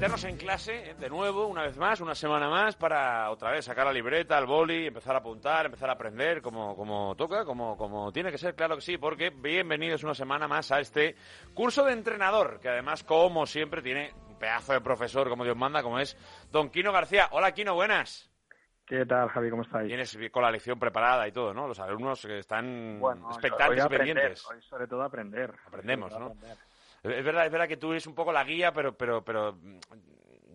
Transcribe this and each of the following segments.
Meternos en clase de nuevo, una vez más, una semana más, para otra vez sacar la libreta, el boli, empezar a apuntar, empezar a aprender como, como toca, como, como tiene que ser, claro que sí, porque bienvenidos una semana más a este curso de entrenador, que además, como siempre, tiene un pedazo de profesor, como Dios manda, como es Don Quino García. Hola, Quino, buenas. ¿Qué tal, Javi? ¿Cómo estáis? Tienes con la lección preparada y todo, ¿no? Los alumnos que están Bueno, expectantes y pendientes. Hoy sobre todo aprender. Aprendemos, todo ¿no? aprender. Es verdad, es verdad que tú eres un poco la guía, pero, pero, pero mm,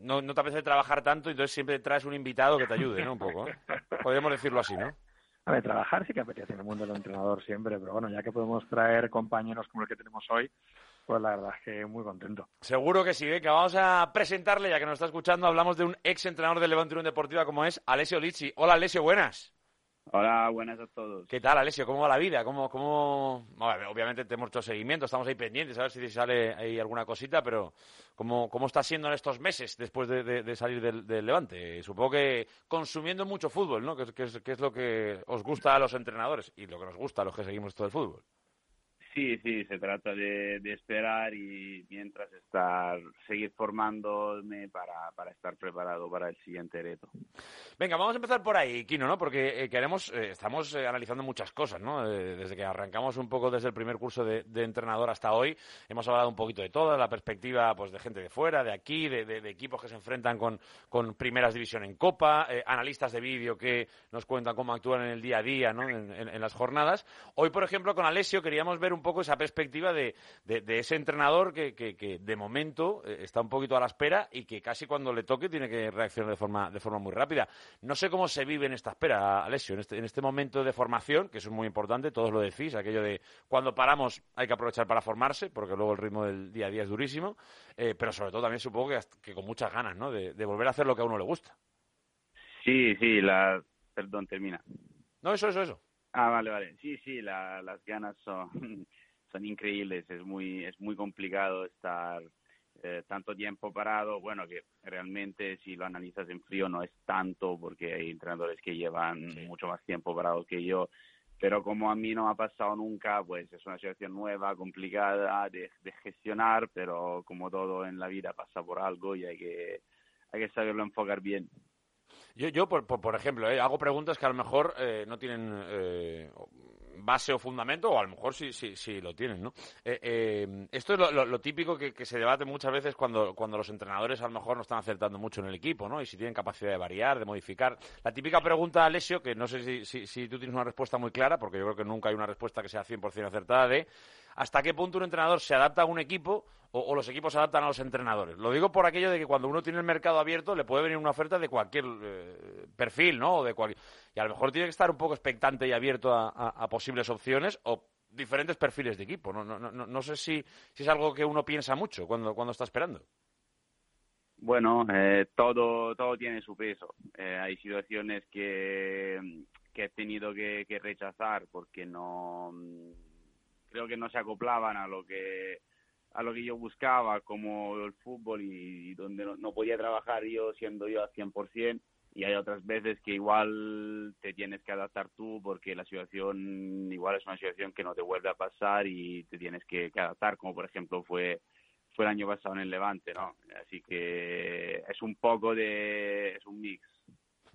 no, no te apetece trabajar tanto, y entonces siempre traes un invitado que te ayude, ¿no? Un poco. ¿eh? Podríamos decirlo así, ¿no? A ver, trabajar sí que apetece en el mundo del entrenador siempre, pero bueno, ya que podemos traer compañeros como el que tenemos hoy, pues la verdad es que muy contento. Seguro que sí, venga, vamos a presentarle, ya que nos está escuchando, hablamos de un ex entrenador del Levante Unión Deportiva como es Alessio Lici. Hola, Alessio, buenas. Hola, buenas a todos. ¿Qué tal, Alessio? ¿Cómo va la vida? ¿Cómo, cómo... Obviamente te hemos hecho seguimiento, estamos ahí pendientes, a ver si sale ahí alguna cosita, pero ¿cómo, cómo está siendo en estos meses después de, salir del, Levante? Supongo que consumiendo mucho fútbol, ¿no? Que, que es, que es lo que os gusta a los entrenadores y lo que nos gusta a los que seguimos todo el fútbol. Sí, sí, se trata de, de esperar y mientras estar, seguir formándome para, para estar preparado para el siguiente reto. Venga, vamos a empezar por ahí, Kino, ¿no? Porque eh, queremos, eh, estamos eh, analizando muchas cosas, ¿no? Eh, desde que arrancamos un poco desde el primer curso de, de entrenador hasta hoy, hemos hablado un poquito de todo, la perspectiva pues de gente de fuera, de aquí, de, de- de equipos que se enfrentan con, con primeras división en Copa, eh, analistas de vídeo que nos cuentan cómo actúan en el día a día, ¿no? En, en- en las jornadas. Hoy, por ejemplo, con Alessio queríamos ver un poco esa perspectiva de, de- de ese entrenador que, que- que, de momento eh, está un poquito a la espera y que casi cuando le toque tiene que reaccionar de forma, de forma muy rápida. No sé cómo se vive en esta espera, Alessio, en este, en este momento de formación, que eso es muy importante, todos lo decís, aquello de cuando paramos hay que aprovechar para formarse, porque luego el ritmo del día a día es durísimo, eh, pero sobre todo también supongo que, que con muchas ganas, ¿no? De, de volver a hacer lo que a uno le gusta. Sí, sí, la, perdón, termina. No, eso, eso, eso. Ah, vale, vale. Sí, sí, la- las ganas son, son increíbles. Es muy, es muy complicado estar eh, tanto tiempo parado. Bueno, que realmente si lo analizas en frío no es tanto porque hay entrenadores que llevan Sí. mucho más tiempo parados que yo. Pero como a mí no ha pasado nunca, pues es una situación nueva, complicada de, de gestionar, pero como todo en la vida pasa por algo y hay que, hay que saberlo enfocar bien. Yo, yo por, por, ejemplo, eh, hago preguntas que a lo mejor eh, no tienen eh, base o fundamento, o a lo mejor sí, sí, sí lo tienen, ¿no? Eh, eh, esto es lo, lo- lo típico que, que se debate muchas veces cuando, cuando los entrenadores a lo mejor no están acertando mucho en el equipo, ¿no? Y si tienen capacidad de variar, de modificar. La típica pregunta, Alessio, que no sé si, si, si tú tienes una respuesta muy clara, porque yo creo que nunca hay una respuesta que sea 100% acertada, de hasta qué punto un entrenador se adapta a un equipo o, los equipos se adaptan a los entrenadores. Lo digo por aquello de que cuando uno tiene el mercado abierto le puede venir una oferta de cualquier eh, perfil, ¿no? O de cual- y a lo mejor tiene que estar un poco expectante y abierto a, posibles opciones o diferentes perfiles de equipo. No, sé si, es algo que uno piensa mucho cuando, cuando está esperando. Bueno, eh, todo, todo tiene su peso. Eh, hay situaciones que, he tenido que rechazar porque no creo que no se acoplaban a lo que a lo que yo buscaba como el fútbol y, donde no, podía trabajar yo siendo yo al 100% y hay otras veces que igual te tienes que adaptar tú porque la situación igual es una situación que no te vuelve a pasar y te tienes que, que adaptar como por ejemplo fue fue el año pasado en el Levante, ¿no? Así que es un poco de... es un mix.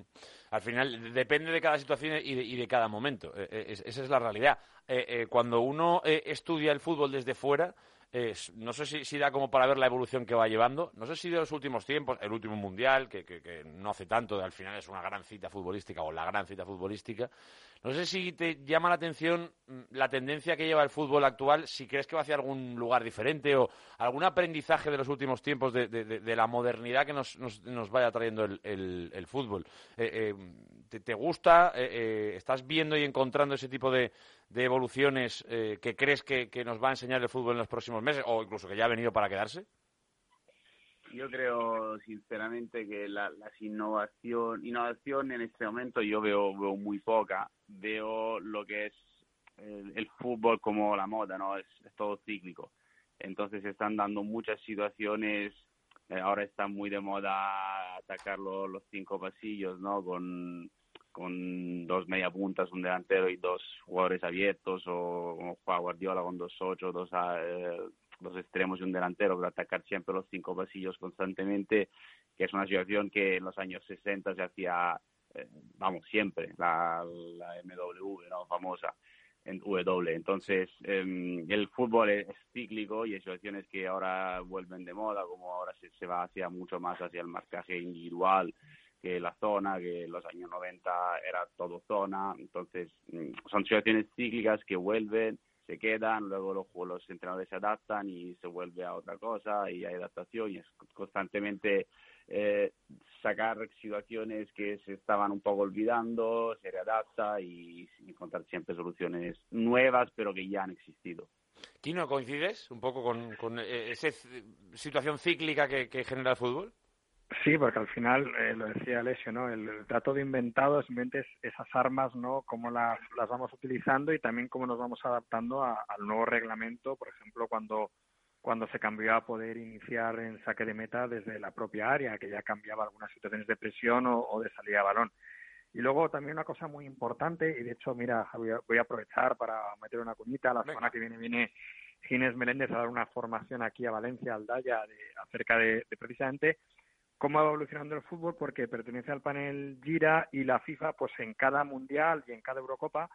Al final depende de cada situación y de, cada momento. Eh, eh, es- esa es la realidad. Eh, eh, cuando uno estudia el fútbol desde fuera, no sé si, da como para ver la evolución que va llevando. No sé si de los últimos tiempos, el último mundial, que- que no hace tanto, al final es una gran cita futbolística o la gran cita futbolística. No sé si te llama la atención mm, la tendencia que lleva el fútbol actual, si crees que va hacia algún lugar diferente o algún aprendizaje de los últimos tiempos de, la modernidad que nos, nos, vaya trayendo el, fútbol. Eh, eh, ¿te, gusta? Eh, ¿Estás viendo y encontrando ese tipo de, evoluciones que crees que nos va a enseñar el fútbol en los próximos meses o incluso que ya ha venido para quedarse? Yo creo sinceramente que la, innovación, innovación en este momento yo veo, veo muy poca. Veo lo que es el, fútbol como la moda, ¿no? Es, todo cíclico. Entonces se están dando muchas situaciones. Eh, ahora está muy de moda atacar los, cinco pasillos, ¿no? Con, con dos media puntas, un delantero y dos jugadores abiertos, o como Guardiola con dos ocho, dos, eh, dos extremos y un delantero para atacar siempre los cinco pasillos constantemente, que es una situación que en los años 60 se hacía, eh, vamos, siempre, la, la MW, ¿no? Famosa en W. Entonces, em, el fútbol es, cíclico y hay situaciones que ahora vuelven de moda, como ahora se, se va hacia mucho más hacia el marcaje individual que la zona, que en los años 90 era todo zona. Entonces, mm, son situaciones cíclicas que vuelven se quedan, luego los, los entrenadores se adaptan y se vuelve a otra cosa y hay adaptación y es constantemente eh, sacar situaciones que se estaban un poco olvidando, se readapta y encontrar siempre soluciones nuevas pero que ya han existido. Kino, ¿coincides un poco con, eh, esa situación cíclica que genera el fútbol? Sí, porque al final, eh, lo decía Alessio, ¿no? El, trato de inventado simplemente es esas armas, ¿no? Cómo las, las vamos utilizando y también cómo nos vamos adaptando al nuevo reglamento, por ejemplo, cuando, cuando se cambió a poder iniciar en saque de meta desde la propia área, que ya cambiaba algunas situaciones de presión o, de salida de balón. Y luego también una cosa muy importante, y de hecho, mira, voy a, aprovechar para meter una cuñita. La semana que viene viene Ginés Meléndez a dar una formación aquí a Valencia, al Daya, de, acerca de precisamente cómo va evolucionando el fútbol porque pertenece al panel Gira y la FIFA pues en cada mundial y en cada Eurocopa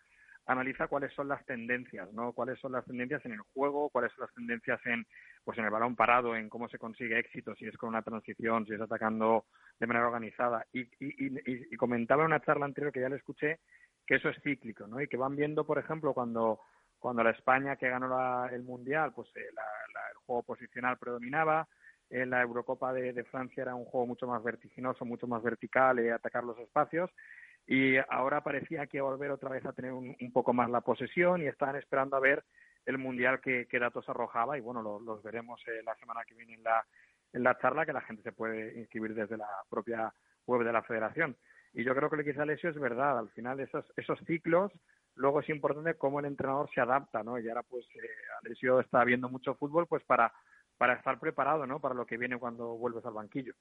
analiza cuáles son las tendencias, ¿no? Cuáles son las tendencias en el juego, cuáles son las tendencias en pues en el balón parado, en cómo se consigue éxito, si es con una transición, si es atacando de manera organizada. Y, y, comentaba en una charla anterior que ya le escuché que eso es cíclico, ¿no? Y que van viendo, por ejemplo, cuando cuando la España que ganó el mundial, pues eh, el juego posicional predominaba, en la Eurocopa de, Francia era un juego mucho más vertiginoso, mucho más vertical, eh, atacar los espacios. Y ahora parecía que volver otra vez a tener un, poco más la posesión y estaban esperando a ver el mundial que, datos arrojaba. Y bueno, los veremos eh, la semana que viene en la, en la charla, que la gente se puede inscribir desde la propia web de la federación. Y yo creo que lo que dice Alessio es verdad. Al final, esos, esos ciclos, luego es importante cómo el entrenador se adapta, ¿no? Y ahora, pues, eh, Alessio está viendo mucho fútbol, pues para para estar preparado ¿no? para lo que viene cuando vuelves al banquillo.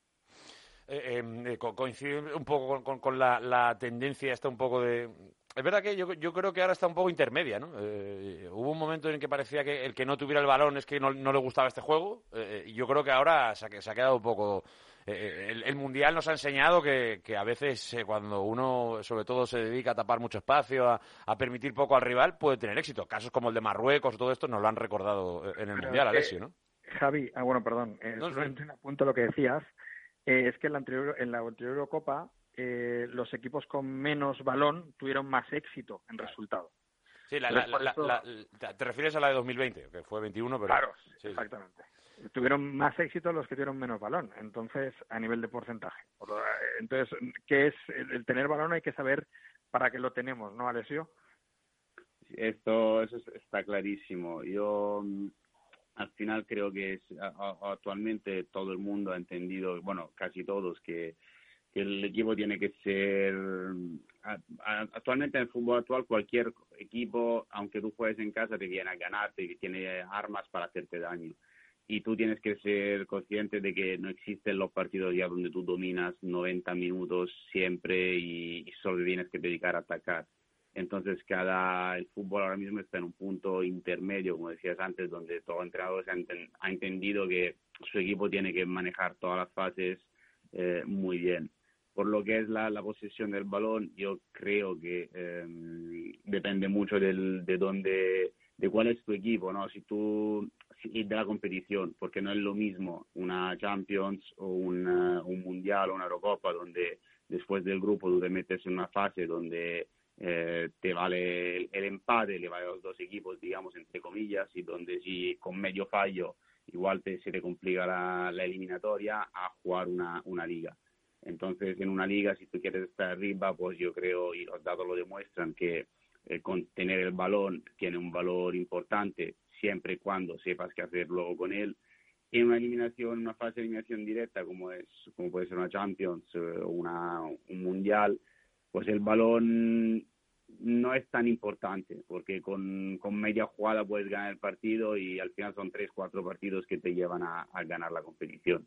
Eh, em, eh, coincide un poco con, la, tendencia esta un poco de... Es verdad que yo, yo creo que ahora está un poco intermedia, ¿no? Eh, hubo un momento en que parecía que el que no tuviera el balón es que no, le gustaba este juego y yo creo que ahora se ha, se ha quedado un poco... El, Mundial nos ha enseñado que, a veces cuando uno sobre todo se dedica a tapar mucho espacio, a, permitir poco al rival, puede tener éxito. Casos como el de Marruecos, todo esto nos lo han recordado en el Mundial, Alessio, ¿no? Javi, ah, bueno, perdón, eh, no, un apunto lo que decías, eh, es que en la anterior, en la anterior Eurocopa eh, los equipos con menos balón tuvieron más éxito en resultado. Sí, te refieres a la de 2020, que fue 21, pero... Claro, exactamente. Tuvieron más éxito los que tuvieron menos balón, entonces, a nivel de porcentaje. Entonces, ¿qué es el, tener balón? Hay que saber para qué lo tenemos, ¿no, Alessio? Esto, eso está clarísimo. Yo al final creo que es, actualmente todo el mundo ha entendido, bueno, casi todos, que, el equipo tiene que ser, actualmente en el fútbol actual cualquier equipo, aunque tú juegues en casa, te viene a ganarte y tiene armas para hacerte daño. Y tú tienes que ser consciente de que no existen los partidos ya donde tú dominas 90 minutos siempre y, y solo tienes que dedicar a atacar entonces, cada el fútbol ahora mismo está en un punto intermedio, como decías antes, donde todo entrenador ha, entendido que su equipo tiene que manejar todas las fases eh, muy bien. Por lo que es la, posesión del balón, yo creo que em, depende mucho del, de dónde, de cuál es tu equipo, ¿no? Si tú y de la competición, porque no es lo mismo una Champions o un Mundial o una Eurocopa donde después del grupo tú te metes en una fase donde eh, te vale el, empate, le vale a los dos equipos, digamos, entre comillas, y donde si con medio fallo igual te, se te complica la, eliminatoria a jugar una, una liga. Entonces, en una liga, si tú quieres estar arriba, pues yo creo, y los datos lo demuestran, que eh, con tener el balón tiene un valor importante siempre y cuando sepas qué hacerlo con él. En una eliminación, una fase de eliminación directa, como, es, como puede ser una Champions o eh, una, un Mundial, pues el balón no es tan importante, porque con, con, media jugada puedes ganar el partido y al final son tres, cuatro partidos que te llevan a, ganar la competición.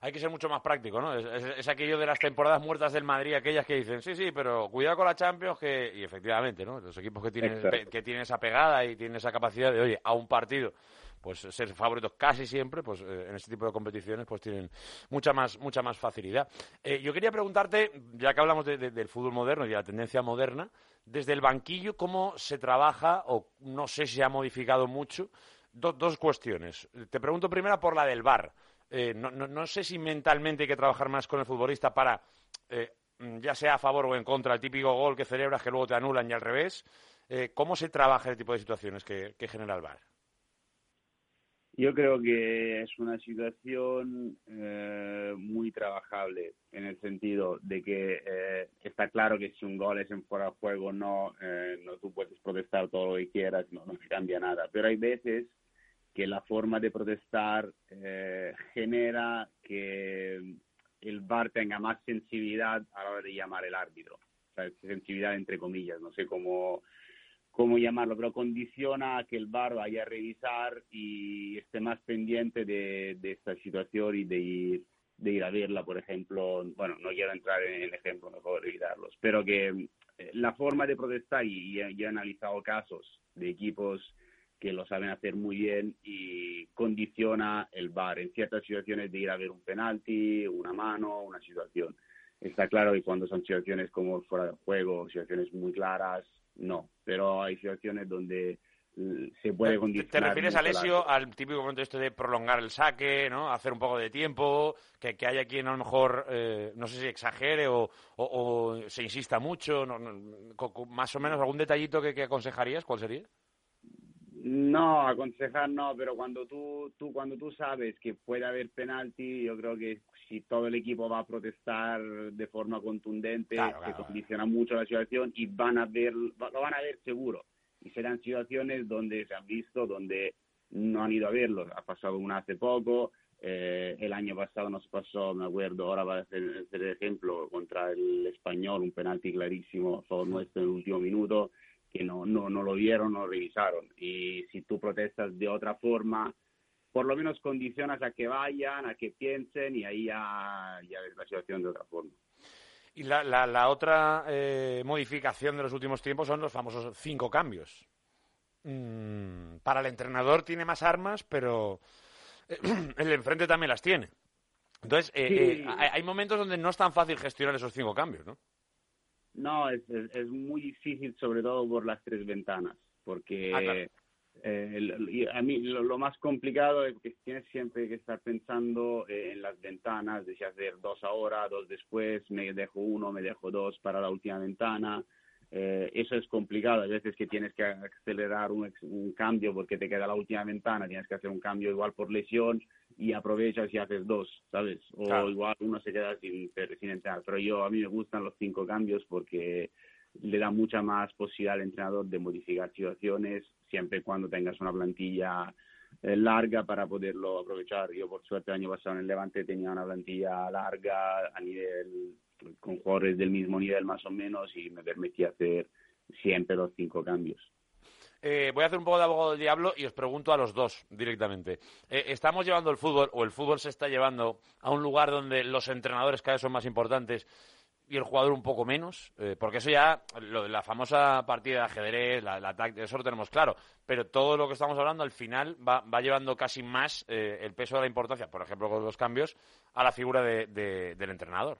Hay que ser mucho más práctico, ¿no? Es, aquello de las temporadas muertas del Madrid, aquellas que dicen, sí, sí, pero cuidado con la Champions, que... y efectivamente, ¿no? Los equipos que tienen, que tienen esa pegada y tienen esa capacidad de, oye, a un partido pues ser favoritos casi siempre, pues eh, en este tipo de competiciones pues tienen mucha más mucha más facilidad. Eh, yo quería preguntarte, ya que hablamos del fútbol moderno y de la tendencia moderna, desde el banquillo cómo se trabaja o no sé si ha modificado mucho. dos cuestiones. Te pregunto primero por la del bar. Eh, no, no, sé si mentalmente hay que trabajar más con el futbolista para, ya sea a favor o en contra, el típico gol que celebras que luego te anulan y al revés. ¿Cómo se trabaja ese tipo de situaciones que genera el bar? Yo creo que es una situación eh, muy trabajable en el sentido de que eh, está claro que si un gol es en fuera de juego no, eh, no tú puedes protestar todo lo que quieras, no, no cambia nada. Pero hay veces que la forma de protestar genera que el VAR tenga más sensibilidad a la hora de llamar el árbitro. O sea, sensibilidad entre comillas, no sé cómo cómo llamarlo, pero condiciona a que el bar vaya a revisar y esté más pendiente de, esta situación y de ir, de ir a verla, por ejemplo. Bueno, no quiero entrar en el ejemplo, mejor evitarlos, pero que eh, la forma de protestar, y he analizado casos de equipos que lo saben hacer muy bien y condiciona el bar en ciertas situaciones de ir a ver un penalti, una mano, una situación. Está claro que cuando son situaciones como fuera de juego, situaciones muy claras, no, pero hay situaciones donde mm, se puede condicionar. ¿Te refieres, Alessio, al típico momento este de prolongar el saque, ¿no? Hacer un poco de tiempo, que, que haya quien a lo mejor, eh, no sé si exagere o, se insista mucho, más o menos algún detallito que, que aconsejarías, ¿cuál sería? No, aconsejar no, pero cuando tú, tú, cuando tú sabes que puede haber penalti, yo creo que si todo el equipo va a protestar de forma contundente, se condiciona mucho la situación y van a ver, lo van a ver seguro. Y serán situaciones donde se han visto, donde no han ido a verlo. Ha pasado una hace poco, eh, el año pasado nos pasó, me acuerdo, ahora va a ser el ejemplo, contra el español, un penalti clarísimo a favor nuestro en el último minuto, que no, no, no lo vieron, no lo revisaron. Y si tú protestas de otra forma, por lo menos condicionas a que vayan, a que piensen y ahí ya, ya ves la situación de otra forma. Y la, la, otra eh, modificación de los últimos tiempos son los famosos cinco cambios. Mm, para el entrenador tiene más armas, pero eh, el enfrente también las tiene. Entonces, eh, hay, momentos donde no es tan fácil gestionar esos cinco cambios, ¿no? No, es, es, muy difícil, sobre todo por las tres ventanas, porque ah, eh, a mí lo, más complicado es que tienes siempre que estar pensando eh, en las ventanas, de si hacer dos ahora, dos después, me dejo uno, me dejo dos para la última ventana. Eh, eso es complicado. A veces que tienes que acelerar un, un, cambio porque te queda la última ventana, tienes que hacer un cambio igual por lesión y aprovechas y haces dos, ¿sabes? O igual uno se queda sin, sin entrar. Pero yo, a mí me gustan los cinco cambios porque le da mucha más posibilidad al entrenador de modificar situaciones siempre y cuando tengas una plantilla eh, larga para poderlo aprovechar. Yo, por suerte, el año pasado en el Levante tenía una plantilla larga a nivel, con jugadores del mismo nivel más o menos y me permitía hacer siempre los cinco cambios. Eh, voy a hacer un poco de abogado del diablo y os pregunto a los dos directamente. Eh, ¿Estamos llevando el fútbol o el fútbol se está llevando a un lugar donde los entrenadores cada vez son más importantes y el jugador un poco menos, eh, porque eso ya, lo de la famosa partida de ajedrez, la, la eso lo tenemos claro, pero todo lo que estamos hablando al final va, va llevando casi más eh, el peso de la importancia, por ejemplo, con los cambios, a la figura de, del entrenador.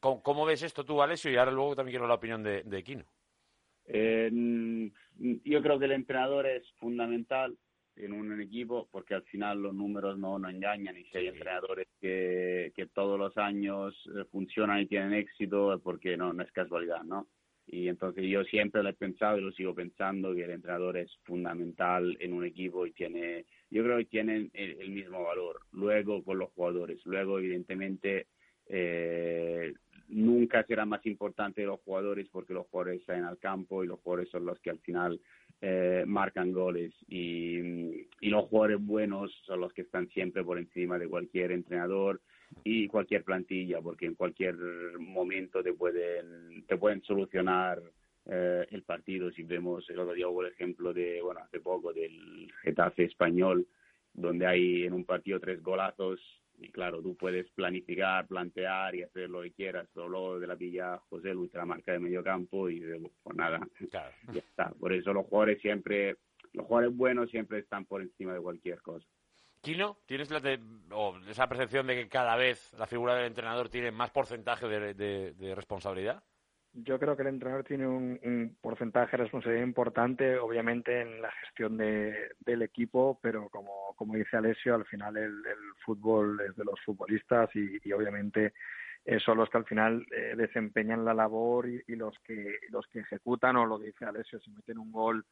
¿cómo, ves esto tú, Alessio? Y ahora luego también quiero la opinión de, de Kino. Yo creo que el entrenador es fundamental en un equipo, porque al final los números no, no engañan y si hay entrenadores que, que, todos los años eh, funcionan y tienen éxito, porque no, no es casualidad, ¿no? Y entonces yo siempre lo he pensado y lo sigo pensando que el entrenador es fundamental en un equipo y tiene, yo creo que tienen el, mismo valor. Luego con los jugadores, luego evidentemente eh, nunca será más importante los jugadores porque los jugadores están al campo y los jugadores son los que al final eh, marcan goles. Y, y, los jugadores buenos son los que están siempre por encima de cualquier entrenador y cualquier plantilla porque en cualquier momento te pueden te pueden solucionar eh, el partido. Si vemos el otro día hubo el ejemplo de bueno hace poco del Getafe español donde hay en un partido tres golazos y claro, tú puedes planificar, plantear y hacer lo que quieras, luego de la pilla José Luis la marca de medio campo y pues nada, ya está. Por eso los jugadores siempre, los jugadores buenos siempre están por encima de cualquier cosa. Kino, ¿tienes la esa percepción de que cada vez la figura del entrenador tiene más porcentaje de responsabilidad? Yo creo que el entrenador tiene un, porcentaje de responsabilidad importante, obviamente, en la gestión de, del equipo, pero como, como dice Alessio, al final el, fútbol es de los futbolistas y, obviamente eh, son los que al final eh, desempeñan la labor y, los que los que ejecutan, o lo dice Alessio, si meten un gol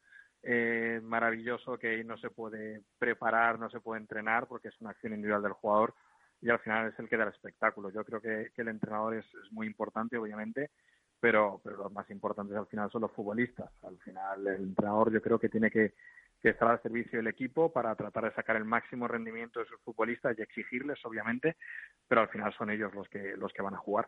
eh, maravilloso que no se puede preparar, no se puede entrenar, porque es una acción individual del jugador y al final es el que da el espectáculo. Yo creo que, el entrenador es muy importante, obviamente, pero, pero los más importantes al final son los futbolistas. Al final el entrenador yo creo que tiene que, que estar al servicio del equipo para tratar de sacar el máximo rendimiento de sus futbolistas y exigirles, obviamente, pero al final son ellos los que, los que van a jugar.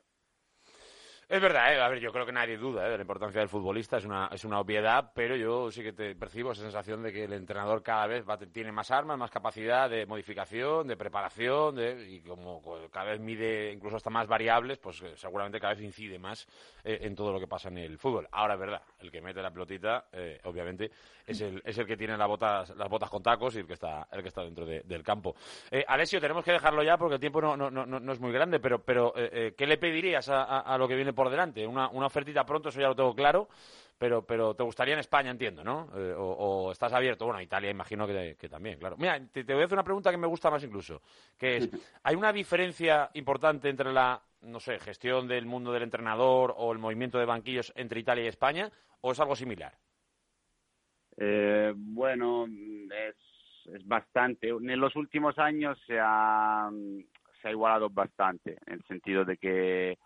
Es verdad, ¿eh? a ver, yo creo que nadie duda ¿eh? de la importancia del futbolista, es una, es una obviedad, pero yo sí que te percibo esa sensación de que el entrenador cada vez va, tiene más armas, más capacidad de modificación, de preparación, de, y como cada vez mide incluso hasta más variables, pues eh, seguramente cada vez incide más eh, en todo lo que pasa en el fútbol. Ahora es verdad, el que mete la pelotita, obviamente, es el, es el que tiene las botas, las botas con tacos y el que está, el que está dentro del campo. Alessio, tenemos que dejarlo ya porque el tiempo no, no, no, no es muy grande, pero, pero ¿qué le pedirías a, a lo que viene por delante. Una, una ofertita pronto, eso ya lo tengo claro, pero, pero te gustaría en España, entiendo, ¿no? Eh, o, estás abierto. Bueno, Italia imagino que, también, claro. Mira, te, voy a hacer una pregunta que me gusta más incluso, que es, ¿hay una diferencia importante entre la, no sé, gestión del mundo del entrenador o el movimiento de banquillos entre Italia y España, o es algo similar? Eh, bueno, es, es bastante. En los últimos años se ha, se ha igualado bastante, en el sentido de que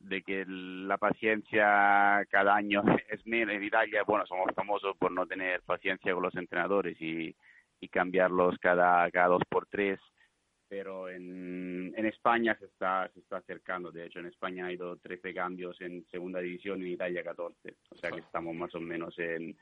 de que la paciencia cada año es menos. En Italia, bueno, somos famosos por no tener paciencia con los entrenadores y, y cambiarlos cada, cada dos por tres, pero en, en España se está, se está acercando. De hecho, en España ha ido 13 cambios en segunda división y en Italia 14. O sea que estamos más o menos en,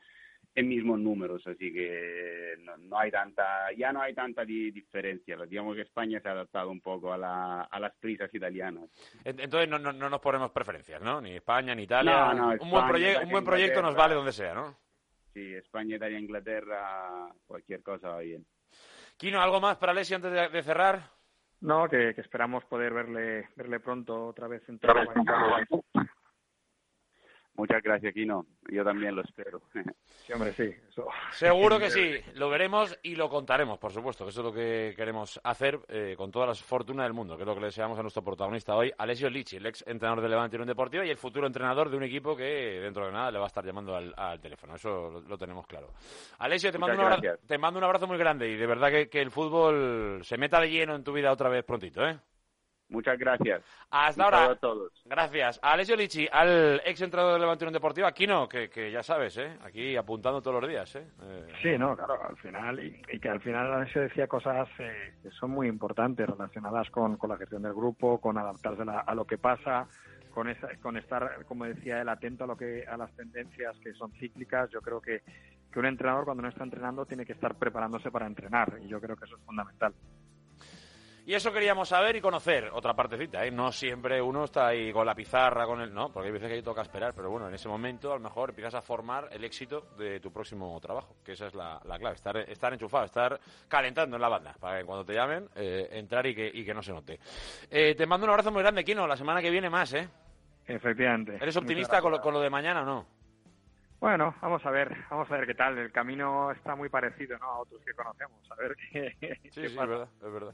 en mismos números, así que no, hay tanta, ya no hay tanta diferencia. Digamos que España se ha adaptado un poco a, la, a las prisas italianas. Entonces no, no, no, nos ponemos preferencias, ¿no? Ni España ni Italia. un, buen un buen proyecto nos vale donde sea, ¿no? Sí, España, Italia, Inglaterra, cualquier cosa va bien. Kino, ¿algo más para Alessi antes de, cerrar? No, que, esperamos poder verle verle pronto otra vez en Muchas gracias, Kino. Yo también lo espero. Sí, hombre, sí. Seguro que sí. Lo veremos y lo contaremos, por supuesto, que eso es lo que queremos hacer eh, con todas las fortunas del mundo, que es lo que le deseamos a nuestro protagonista hoy, Alessio Lichi, el ex entrenador de Levante Unión Deportiva y el futuro entrenador de un equipo que dentro de nada le va a estar llamando al, teléfono. Eso lo, tenemos claro. Alessio, te mando, un abrazo, te mando un abrazo muy grande y de verdad que, que el fútbol se meta de lleno en tu vida otra vez prontito, ¿eh? Muchas gracias. Hasta ahora. A todos. Gracias. A Alessio Lichi, al ex entrenador de Levante Unión Deportiva, aquí no, que, que, ya sabes, ¿eh? aquí apuntando todos los días. ¿eh? eh sí, no, claro, al final, y, que al final Alessio decía cosas eh, que son muy importantes relacionadas con, con, la gestión del grupo, con adaptarse a, lo que pasa, con, esa, con estar, como decía él, atento a, lo que, a las tendencias que son cíclicas. Yo creo que, que un entrenador cuando no está entrenando tiene que estar preparándose para entrenar y yo creo que eso es fundamental. Y eso queríamos saber y conocer. Otra partecita, ¿eh? No siempre uno está ahí con la pizarra, con el... No, porque hay veces que ahí toca esperar. Pero bueno, en ese momento a lo mejor empiezas a formar el éxito de tu próximo trabajo. Que esa es la, clave. Estar, estar enchufado, estar calentando en la banda. Para que cuando te llamen, eh, entrar y que, y que no se note. Eh, te mando un abrazo muy grande, Kino. La semana que viene más, ¿eh? Efectivamente. ¿Eres optimista con lo, con lo de mañana o no? Bueno, vamos a ver, vamos a ver qué tal. El camino está muy parecido, ¿no? A otros que conocemos. A ver qué. Sí, sí, es verdad, es verdad.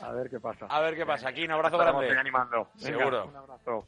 A ver qué pasa. A ver qué pasa. Aquí un abrazo grande. animando. Seguro. un abrazo.